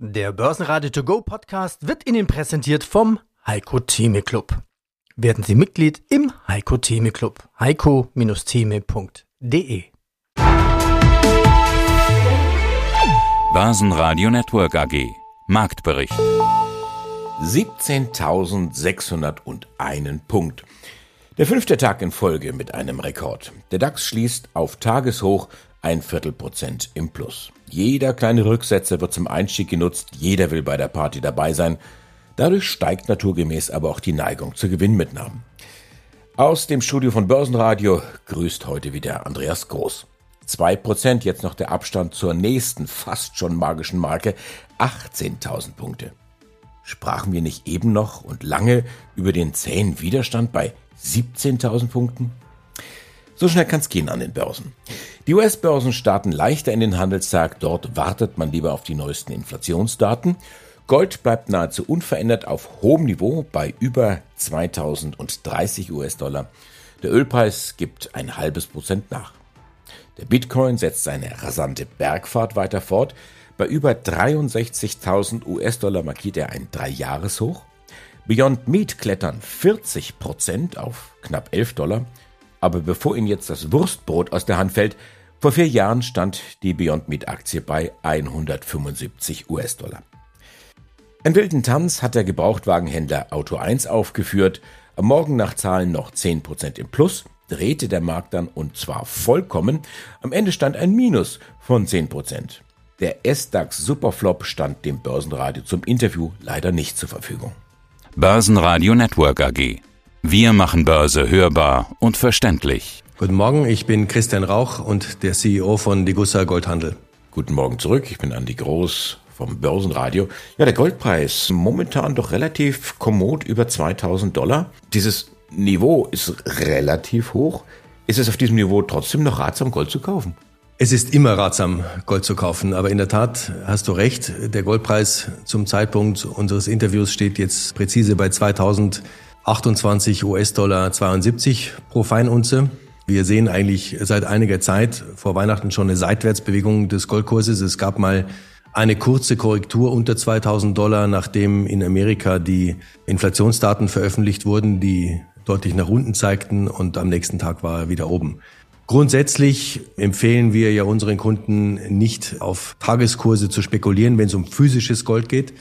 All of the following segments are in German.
Der Börsenradio To Go Podcast wird Ihnen präsentiert vom Heiko Theme Club. Werden Sie Mitglied im Heiko Theme Club. heiko-theme.de Börsenradio Network AG Marktbericht 17.601 Punkt. Der fünfte Tag in Folge mit einem Rekord. Der DAX schließt auf Tageshoch ein Viertelprozent im Plus. Jeder kleine Rücksetzer wird zum Einstieg genutzt, jeder will bei der Party dabei sein. Dadurch steigt naturgemäß aber auch die Neigung zur Gewinnmitnahmen. Aus dem Studio von Börsenradio grüßt heute wieder Andreas Groß. 2% jetzt noch der Abstand zur nächsten fast schon magischen Marke 18.000 Punkte. Sprachen wir nicht eben noch und lange über den zähen Widerstand bei 17.000 Punkten? So schnell kann's gehen an den Börsen. Die US-Börsen starten leichter in den Handelstag, dort wartet man lieber auf die neuesten Inflationsdaten. Gold bleibt nahezu unverändert auf hohem Niveau bei über 2030 US-Dollar. Der Ölpreis gibt ein halbes Prozent nach. Der Bitcoin setzt seine rasante Bergfahrt weiter fort. Bei über 63.000 US-Dollar markiert er ein Dreijahreshoch. Beyond Meat klettern 40 Prozent auf knapp 11 Dollar. Aber bevor Ihnen jetzt das Wurstbrot aus der Hand fällt, vor vier Jahren stand die Beyond Meat Aktie bei 175 US-Dollar. Ein wilden Tanz hat der Gebrauchtwagenhändler Auto 1 aufgeführt. Am Morgen nach Zahlen noch 10% im Plus, drehte der Markt dann und zwar vollkommen. Am Ende stand ein Minus von 10%. Der S-DAX Superflop stand dem Börsenradio zum Interview leider nicht zur Verfügung. Börsenradio Network AG wir machen Börse hörbar und verständlich. Guten Morgen, ich bin Christian Rauch und der CEO von Degussa Goldhandel. Guten Morgen zurück, ich bin Andi Groß vom Börsenradio. Ja, der Goldpreis momentan doch relativ kommod über 2000 Dollar. Dieses Niveau ist relativ hoch. Ist es auf diesem Niveau trotzdem noch ratsam, Gold zu kaufen? Es ist immer ratsam, Gold zu kaufen, aber in der Tat hast du recht. Der Goldpreis zum Zeitpunkt unseres Interviews steht jetzt präzise bei 2000 28 US-Dollar 72 pro Feinunze. Wir sehen eigentlich seit einiger Zeit vor Weihnachten schon eine Seitwärtsbewegung des Goldkurses. Es gab mal eine kurze Korrektur unter 2000 Dollar, nachdem in Amerika die Inflationsdaten veröffentlicht wurden, die deutlich nach unten zeigten und am nächsten Tag war er wieder oben. Grundsätzlich empfehlen wir ja unseren Kunden nicht auf Tageskurse zu spekulieren, wenn es um physisches Gold geht.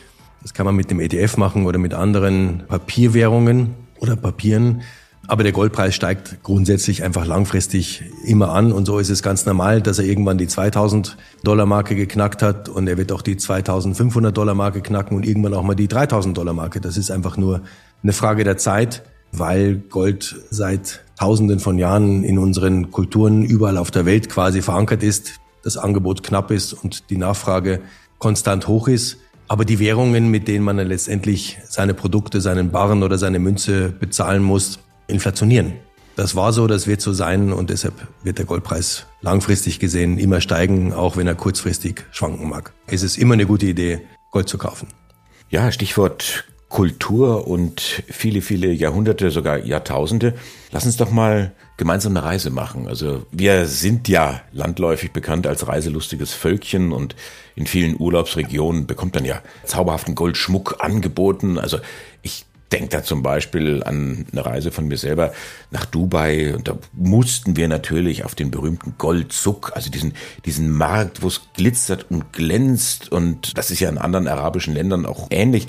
Das kann man mit dem ETF machen oder mit anderen Papierwährungen oder Papieren. Aber der Goldpreis steigt grundsätzlich einfach langfristig immer an und so ist es ganz normal, dass er irgendwann die 2000 Dollar Marke geknackt hat und er wird auch die 2500 Dollar Marke knacken und irgendwann auch mal die 3000 Dollar Marke. Das ist einfach nur eine Frage der Zeit, weil Gold seit Tausenden von Jahren in unseren Kulturen überall auf der Welt quasi verankert ist, das Angebot knapp ist und die Nachfrage konstant hoch ist. Aber die Währungen, mit denen man dann letztendlich seine Produkte, seinen Barren oder seine Münze bezahlen muss, inflationieren. Das war so, das wird so sein und deshalb wird der Goldpreis langfristig gesehen immer steigen, auch wenn er kurzfristig schwanken mag. Es ist immer eine gute Idee, Gold zu kaufen. Ja, Stichwort Kultur und viele, viele Jahrhunderte, sogar Jahrtausende. Lass uns doch mal gemeinsam eine Reise machen. Also wir sind ja landläufig bekannt als reiselustiges Völkchen und in vielen Urlaubsregionen bekommt man ja zauberhaften Goldschmuck angeboten. Also ich denke da zum Beispiel an eine Reise von mir selber nach Dubai und da mussten wir natürlich auf den berühmten Goldzuck, also diesen, diesen Markt, wo es glitzert und glänzt und das ist ja in anderen arabischen Ländern auch ähnlich.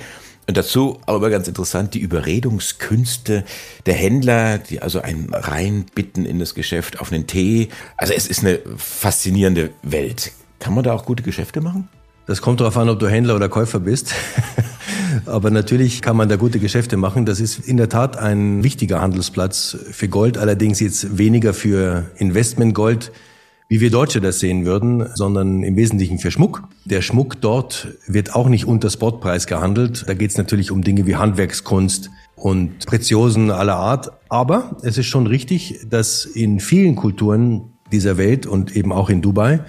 Und dazu aber ganz interessant die Überredungskünste der Händler, die also einen reinbitten in das Geschäft auf einen Tee. Also es ist eine faszinierende Welt. Kann man da auch gute Geschäfte machen? Das kommt darauf an, ob du Händler oder Käufer bist. Aber natürlich kann man da gute Geschäfte machen. Das ist in der Tat ein wichtiger Handelsplatz für Gold, allerdings jetzt weniger für Investmentgold, wie wir Deutsche das sehen würden, sondern im Wesentlichen für Schmuck. Der Schmuck dort wird auch nicht unter Spotpreis gehandelt. Da geht es natürlich um Dinge wie Handwerkskunst und Preziosen aller Art. Aber es ist schon richtig, dass in vielen Kulturen dieser Welt und eben auch in Dubai,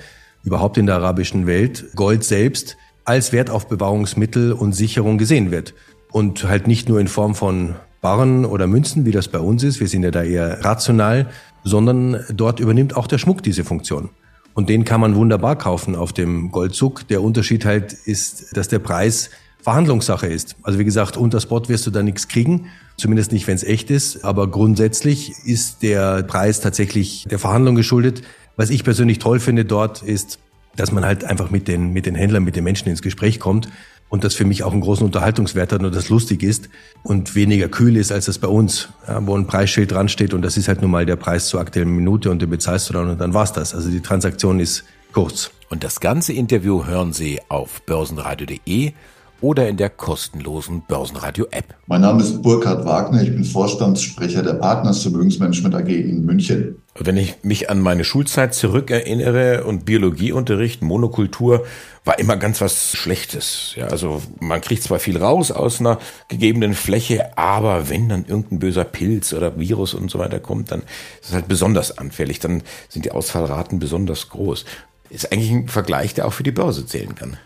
überhaupt in der arabischen Welt, Gold selbst als Wertaufbewahrungsmittel und Sicherung gesehen wird. Und halt nicht nur in Form von Barren oder Münzen, wie das bei uns ist. Wir sind ja da eher rational, sondern dort übernimmt auch der Schmuck diese Funktion. Und den kann man wunderbar kaufen auf dem Goldzug. Der Unterschied halt ist, dass der Preis Verhandlungssache ist. Also wie gesagt, unter Spot wirst du da nichts kriegen, zumindest nicht, wenn es echt ist. Aber grundsätzlich ist der Preis tatsächlich der Verhandlung geschuldet. Was ich persönlich toll finde dort ist, dass man halt einfach mit den, mit den Händlern, mit den Menschen ins Gespräch kommt und das für mich auch einen großen Unterhaltungswert hat und das lustig ist und weniger kühl ist als das bei uns, ja, wo ein Preisschild dran steht und das ist halt nun mal der Preis zur aktuellen Minute und den bezahlst du dann und dann war's das. Also die Transaktion ist kurz. Und das ganze Interview hören Sie auf börsenradio.de oder in der kostenlosen Börsenradio-App. Mein Name ist Burkhard Wagner, ich bin Vorstandssprecher der Partners Vermögensmanagement AG in München. Wenn ich mich an meine Schulzeit zurückerinnere und Biologieunterricht, Monokultur, war immer ganz was Schlechtes. Ja, also man kriegt zwar viel raus aus einer gegebenen Fläche, aber wenn dann irgendein böser Pilz oder Virus und so weiter kommt, dann ist es halt besonders anfällig. Dann sind die Ausfallraten besonders groß. Ist eigentlich ein Vergleich, der auch für die Börse zählen kann.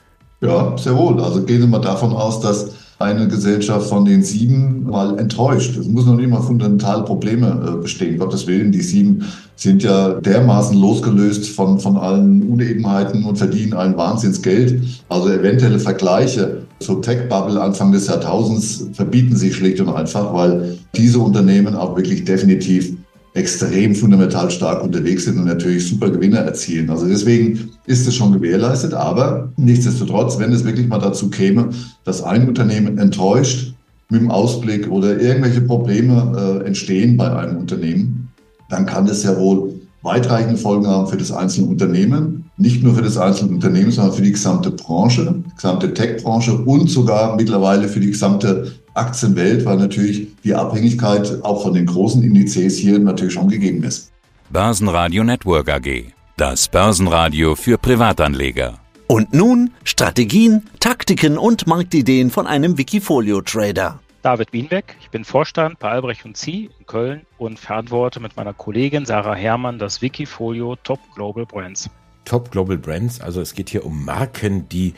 Ja, sehr wohl. Also gehen Sie mal davon aus, dass eine Gesellschaft von den sieben mal enttäuscht. Es muss noch nicht mal fundamentale Probleme äh, bestehen. Gottes Willen, die sieben sind ja dermaßen losgelöst von, von allen Unebenheiten und verdienen ein Wahnsinnsgeld. Also eventuelle Vergleiche zur Tech-Bubble Anfang des Jahrtausends verbieten sich schlicht und einfach, weil diese Unternehmen auch wirklich definitiv extrem fundamental stark unterwegs sind und natürlich super Gewinne erzielen. Also deswegen ist es schon gewährleistet, aber nichtsdestotrotz, wenn es wirklich mal dazu käme, dass ein Unternehmen enttäuscht mit dem Ausblick oder irgendwelche Probleme äh, entstehen bei einem Unternehmen, dann kann das ja wohl weitreichende Folgen haben für das einzelne Unternehmen, nicht nur für das einzelne Unternehmen, sondern für die gesamte Branche, gesamte Tech-Branche und sogar mittlerweile für die gesamte Aktienwelt, weil natürlich die Abhängigkeit auch von den großen Indizes hier natürlich schon gegeben ist. Börsenradio Network AG. Das Börsenradio für Privatanleger. Und nun Strategien, Taktiken und Marktideen von einem Wikifolio-Trader. David Wienbeck, ich bin Vorstand bei Albrecht und Sie in Köln und verantworte mit meiner Kollegin Sarah Herrmann das Wikifolio Top Global Brands. Top Global Brands, also es geht hier um Marken, die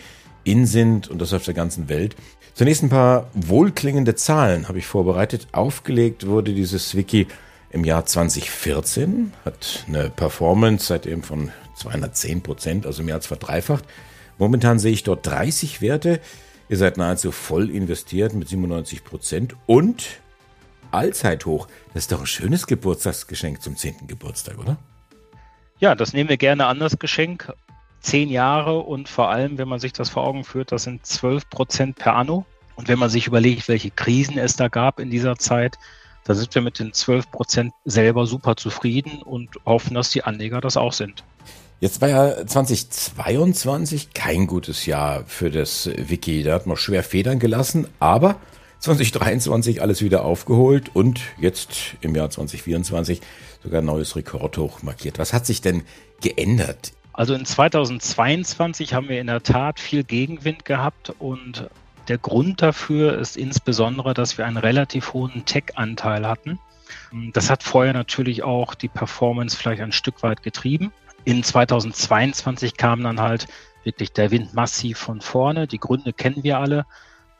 in sind und das auf der ganzen Welt. Zunächst ein paar wohlklingende Zahlen habe ich vorbereitet. Aufgelegt wurde dieses Wiki im Jahr 2014, hat eine Performance seitdem von 210 Prozent, also mehr als verdreifacht. Momentan sehe ich dort 30 Werte. Ihr seid nahezu voll investiert mit 97 Prozent und Allzeithoch. Das ist doch ein schönes Geburtstagsgeschenk zum 10. Geburtstag, oder? Ja, das nehmen wir gerne an, das Geschenk zehn Jahre und vor allem, wenn man sich das vor Augen führt, das sind 12 Prozent per anno. Und wenn man sich überlegt, welche Krisen es da gab in dieser Zeit, da sind wir mit den 12 Prozent selber super zufrieden und hoffen, dass die Anleger das auch sind. Jetzt war ja 2022 kein gutes Jahr für das Wiki. Da hat man schwer Federn gelassen, aber 2023 alles wieder aufgeholt und jetzt im Jahr 2024 sogar ein neues Rekordhoch markiert. Was hat sich denn geändert also in 2022 haben wir in der Tat viel Gegenwind gehabt und der Grund dafür ist insbesondere, dass wir einen relativ hohen Tech-Anteil hatten. Das hat vorher natürlich auch die Performance vielleicht ein Stück weit getrieben. In 2022 kam dann halt wirklich der Wind massiv von vorne. Die Gründe kennen wir alle.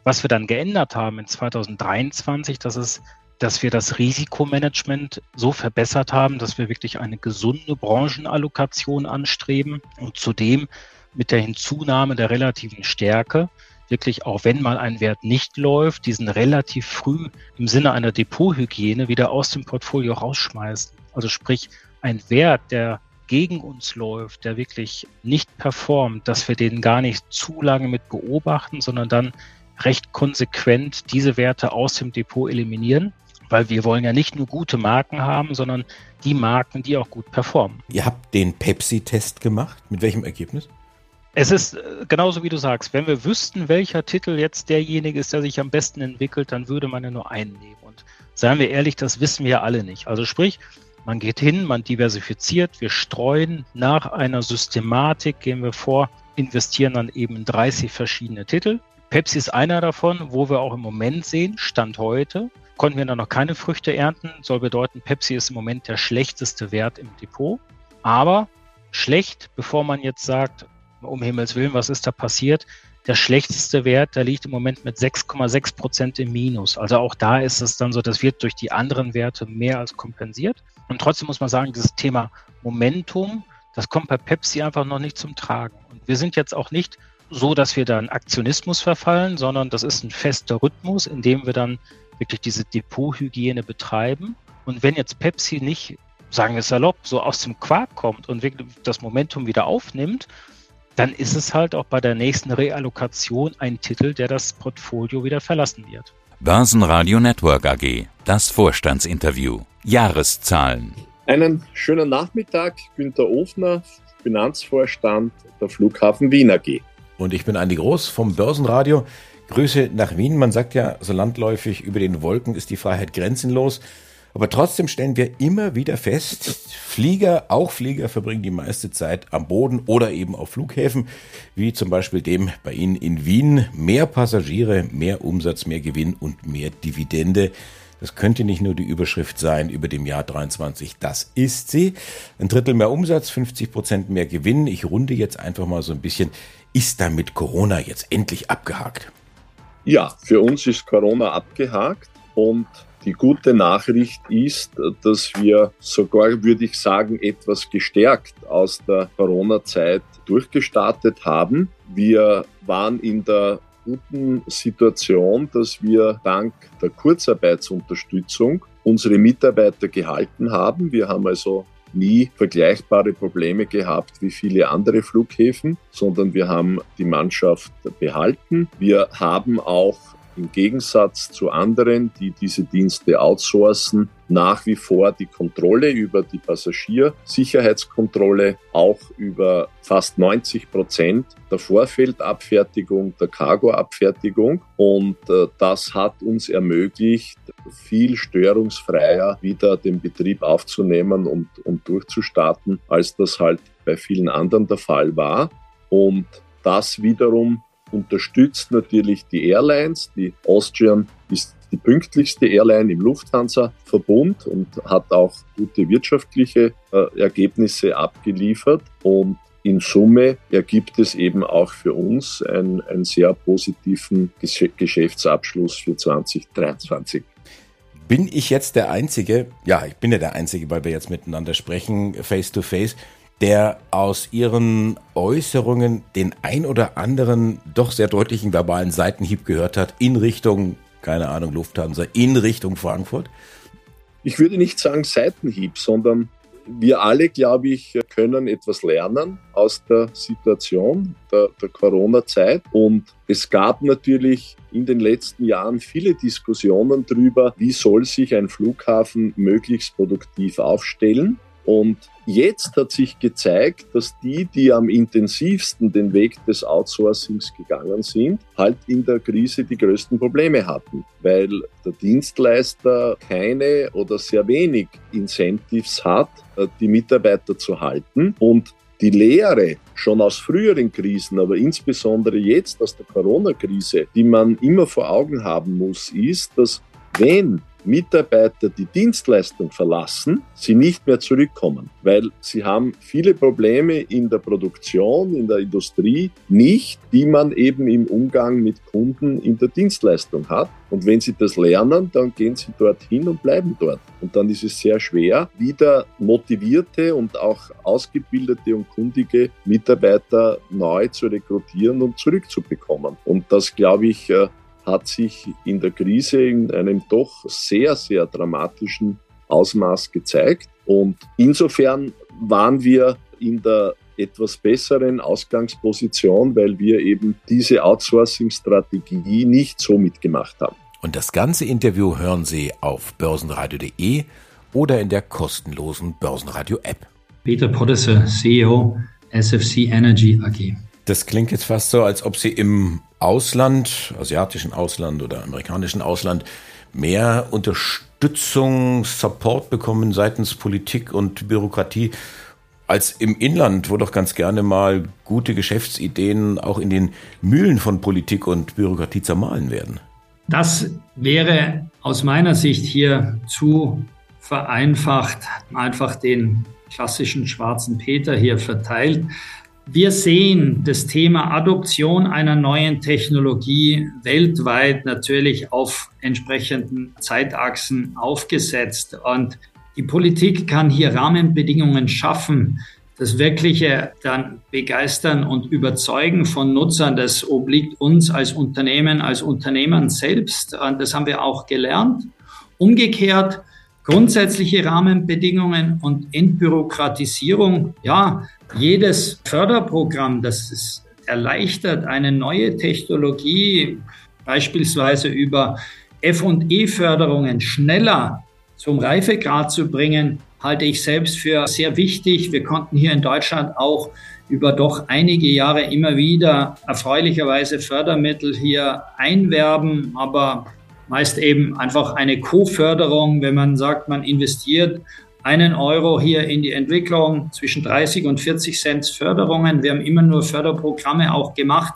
Was wir dann geändert haben in 2023, das ist dass wir das Risikomanagement so verbessert haben, dass wir wirklich eine gesunde Branchenallokation anstreben und zudem mit der Hinzunahme der relativen Stärke wirklich auch wenn mal ein Wert nicht läuft, diesen relativ früh im Sinne einer Depothygiene wieder aus dem Portfolio rausschmeißen. Also sprich, ein Wert, der gegen uns läuft, der wirklich nicht performt, dass wir den gar nicht zu lange mit beobachten, sondern dann recht konsequent diese Werte aus dem Depot eliminieren weil wir wollen ja nicht nur gute Marken haben, sondern die Marken, die auch gut performen. Ihr habt den Pepsi-Test gemacht. Mit welchem Ergebnis? Es ist äh, genauso wie du sagst, wenn wir wüssten, welcher Titel jetzt derjenige ist, der sich am besten entwickelt, dann würde man ja nur einen nehmen. Und seien wir ehrlich, das wissen wir alle nicht. Also sprich, man geht hin, man diversifiziert, wir streuen nach einer Systematik, gehen wir vor, investieren dann eben in 30 verschiedene Titel. Pepsi ist einer davon, wo wir auch im Moment sehen, Stand heute, konnten wir dann noch keine Früchte ernten. Soll bedeuten, Pepsi ist im Moment der schlechteste Wert im Depot. Aber schlecht, bevor man jetzt sagt, um Himmels Willen, was ist da passiert? Der schlechteste Wert, der liegt im Moment mit 6,6 Prozent im Minus. Also auch da ist es dann so, das wird durch die anderen Werte mehr als kompensiert. Und trotzdem muss man sagen, dieses Thema Momentum, Das kommt bei Pepsi einfach noch nicht zum Tragen. Und wir sind jetzt auch nicht so, dass wir da in Aktionismus verfallen, sondern das ist ein fester Rhythmus, in dem wir dann wirklich diese Depothygiene betreiben. Und wenn jetzt Pepsi nicht, sagen wir salopp, so aus dem Quark kommt und wirklich das Momentum wieder aufnimmt, dann ist es halt auch bei der nächsten Reallokation ein Titel, der das Portfolio wieder verlassen wird. Börsenradio Network AG, das Vorstandsinterview. Jahreszahlen. Einen schönen Nachmittag, Günter Ofner, Finanzvorstand der Flughafen Wien AG. Und ich bin Andi Groß vom Börsenradio. Grüße nach Wien. Man sagt ja so landläufig, über den Wolken ist die Freiheit grenzenlos. Aber trotzdem stellen wir immer wieder fest, Flieger, auch Flieger verbringen die meiste Zeit am Boden oder eben auf Flughäfen, wie zum Beispiel dem bei Ihnen in Wien. Mehr Passagiere, mehr Umsatz, mehr Gewinn und mehr Dividende. Das könnte nicht nur die Überschrift sein über dem Jahr 23, das ist sie. Ein Drittel mehr Umsatz, 50 Prozent mehr Gewinn. Ich runde jetzt einfach mal so ein bisschen. Ist damit Corona jetzt endlich abgehakt? Ja, für uns ist Corona abgehakt und die gute Nachricht ist, dass wir sogar, würde ich sagen, etwas gestärkt aus der Corona-Zeit durchgestartet haben. Wir waren in der guten Situation, dass wir dank der Kurzarbeitsunterstützung unsere Mitarbeiter gehalten haben. Wir haben also nie vergleichbare Probleme gehabt wie viele andere Flughäfen, sondern wir haben die Mannschaft behalten. Wir haben auch im Gegensatz zu anderen, die diese Dienste outsourcen, nach wie vor die Kontrolle über die Passagiersicherheitskontrolle, auch über fast 90 Prozent der Vorfeldabfertigung, der Cargoabfertigung. Und äh, das hat uns ermöglicht, viel störungsfreier wieder den Betrieb aufzunehmen und, und durchzustarten, als das halt bei vielen anderen der Fall war. Und das wiederum unterstützt natürlich die Airlines. Die Austrian ist die pünktlichste Airline im Lufthansa-Verbund und hat auch gute wirtschaftliche äh, Ergebnisse abgeliefert. Und in Summe ergibt es eben auch für uns einen, einen sehr positiven Geschäftsabschluss für 2023. Bin ich jetzt der Einzige, ja, ich bin ja der Einzige, weil wir jetzt miteinander sprechen, face to face, der aus ihren Äußerungen den ein oder anderen doch sehr deutlichen verbalen Seitenhieb gehört hat in Richtung, keine Ahnung, Lufthansa, in Richtung Frankfurt? Ich würde nicht sagen Seitenhieb, sondern wir alle, glaube ich, können etwas lernen aus der Situation der, der Corona-Zeit. Und es gab natürlich in den letzten Jahren viele Diskussionen darüber, wie soll sich ein Flughafen möglichst produktiv aufstellen. Und jetzt hat sich gezeigt, dass die, die am intensivsten den Weg des Outsourcings gegangen sind, halt in der Krise die größten Probleme hatten, weil der Dienstleister keine oder sehr wenig Incentives hat, äh, die Mitarbeiter zu halten. Und die Lehre schon aus früheren Krisen, aber insbesondere jetzt aus der Corona-Krise, die man immer vor Augen haben muss, ist, dass wenn Mitarbeiter die Dienstleistung verlassen, sie nicht mehr zurückkommen, weil sie haben viele Probleme in der Produktion, in der Industrie nicht, die man eben im Umgang mit Kunden in der Dienstleistung hat. Und wenn sie das lernen, dann gehen sie dorthin und bleiben dort. Und dann ist es sehr schwer, wieder motivierte und auch ausgebildete und kundige Mitarbeiter neu zu rekrutieren und zurückzubekommen. Und das, glaube ich, äh, hat sich in der Krise in einem doch sehr, sehr dramatischen Ausmaß gezeigt. Und insofern waren wir in der etwas besseren Ausgangsposition, weil wir eben diese Outsourcing-Strategie nicht so mitgemacht haben. Und das ganze Interview hören Sie auf börsenradio.de oder in der kostenlosen Börsenradio-App. Peter Podesser, CEO SFC Energy AG. Das klingt jetzt fast so, als ob Sie im Ausland, asiatischen Ausland oder amerikanischen Ausland, mehr Unterstützung, Support bekommen seitens Politik und Bürokratie als im Inland, wo doch ganz gerne mal gute Geschäftsideen auch in den Mühlen von Politik und Bürokratie zermahlen werden. Das wäre aus meiner Sicht hier zu vereinfacht, einfach den klassischen schwarzen Peter hier verteilt. Wir sehen das Thema Adoption einer neuen Technologie weltweit natürlich auf entsprechenden Zeitachsen aufgesetzt. Und die Politik kann hier Rahmenbedingungen schaffen, das wirkliche dann begeistern und überzeugen von Nutzern, das obliegt uns als Unternehmen, als Unternehmern selbst. Und das haben wir auch gelernt. Umgekehrt, grundsätzliche Rahmenbedingungen und Entbürokratisierung. Ja, jedes Förderprogramm, das es erleichtert, eine neue Technologie, beispielsweise über F&E-Förderungen schneller zum Reifegrad zu bringen, halte ich selbst für sehr wichtig. Wir konnten hier in Deutschland auch über doch einige Jahre immer wieder erfreulicherweise Fördermittel hier einwerben, aber meist eben einfach eine Co-Förderung, wenn man sagt, man investiert einen Euro hier in die Entwicklung zwischen 30 und 40 Cent Förderungen. Wir haben immer nur Förderprogramme auch gemacht,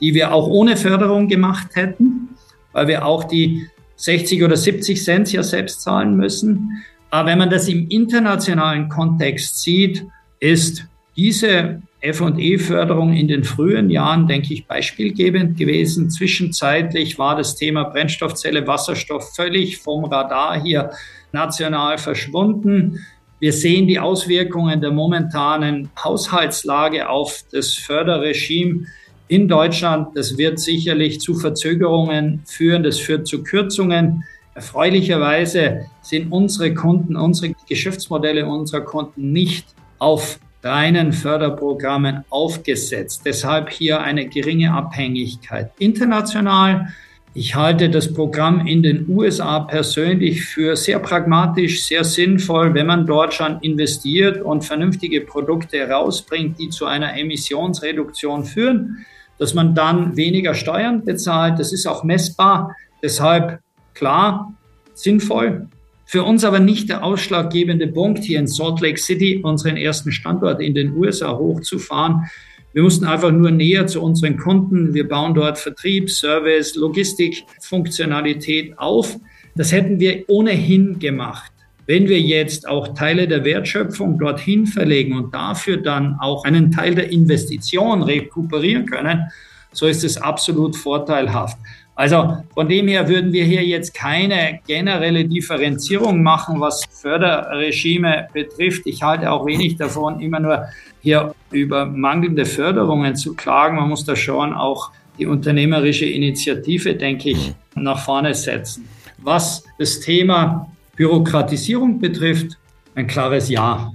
die wir auch ohne Förderung gemacht hätten, weil wir auch die 60 oder 70 Cent ja selbst zahlen müssen. Aber wenn man das im internationalen Kontext sieht, ist diese F&E-Förderung in den frühen Jahren, denke ich, beispielgebend gewesen. Zwischenzeitlich war das Thema Brennstoffzelle, Wasserstoff völlig vom Radar hier national verschwunden. Wir sehen die Auswirkungen der momentanen Haushaltslage auf das Förderregime in Deutschland. Das wird sicherlich zu Verzögerungen führen, das führt zu Kürzungen. Erfreulicherweise sind unsere Kunden, unsere Geschäftsmodelle unserer Kunden nicht auf reinen Förderprogrammen aufgesetzt. Deshalb hier eine geringe Abhängigkeit. International, ich halte das Programm in den USA persönlich für sehr pragmatisch, sehr sinnvoll, wenn man dort schon investiert und vernünftige Produkte herausbringt, die zu einer Emissionsreduktion führen, dass man dann weniger Steuern bezahlt. Das ist auch messbar. Deshalb klar, sinnvoll. Für uns aber nicht der ausschlaggebende Punkt, hier in Salt Lake City unseren ersten Standort in den USA hochzufahren. Wir mussten einfach nur näher zu unseren Kunden. Wir bauen dort Vertrieb, Service, Logistik, Funktionalität auf. Das hätten wir ohnehin gemacht. Wenn wir jetzt auch Teile der Wertschöpfung dorthin verlegen und dafür dann auch einen Teil der Investition rekuperieren können, so ist es absolut vorteilhaft. Also von dem her würden wir hier jetzt keine generelle Differenzierung machen, was Förderregime betrifft. Ich halte auch wenig davon, immer nur hier über mangelnde Förderungen zu klagen. Man muss da schon auch die unternehmerische Initiative, denke ich, nach vorne setzen. Was das Thema Bürokratisierung betrifft, ein klares Ja.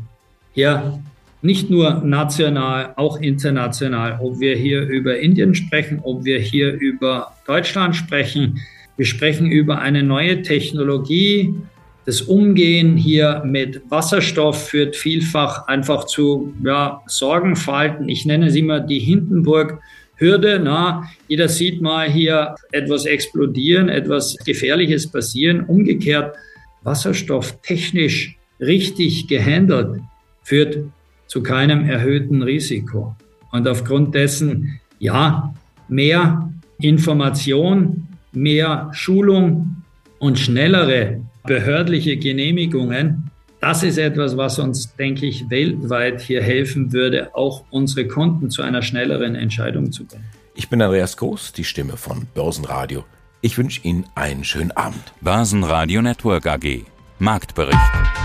Hier nicht nur national, auch international, ob wir hier über Indien sprechen, ob wir hier über Deutschland sprechen. Wir sprechen über eine neue Technologie. Das Umgehen hier mit Wasserstoff führt vielfach einfach zu ja, Sorgenfalten. Ich nenne es immer die Hindenburg-Hürde. Na, jeder sieht mal hier etwas explodieren, etwas Gefährliches passieren. Umgekehrt, Wasserstoff technisch richtig gehandelt führt zu keinem erhöhten Risiko. Und aufgrund dessen, ja, mehr Information, mehr Schulung und schnellere behördliche Genehmigungen, das ist etwas, was uns, denke ich, weltweit hier helfen würde, auch unsere Kunden zu einer schnelleren Entscheidung zu bringen. Ich bin Andreas Groß, die Stimme von Börsenradio. Ich wünsche Ihnen einen schönen Abend. Börsenradio Network AG. Marktbericht.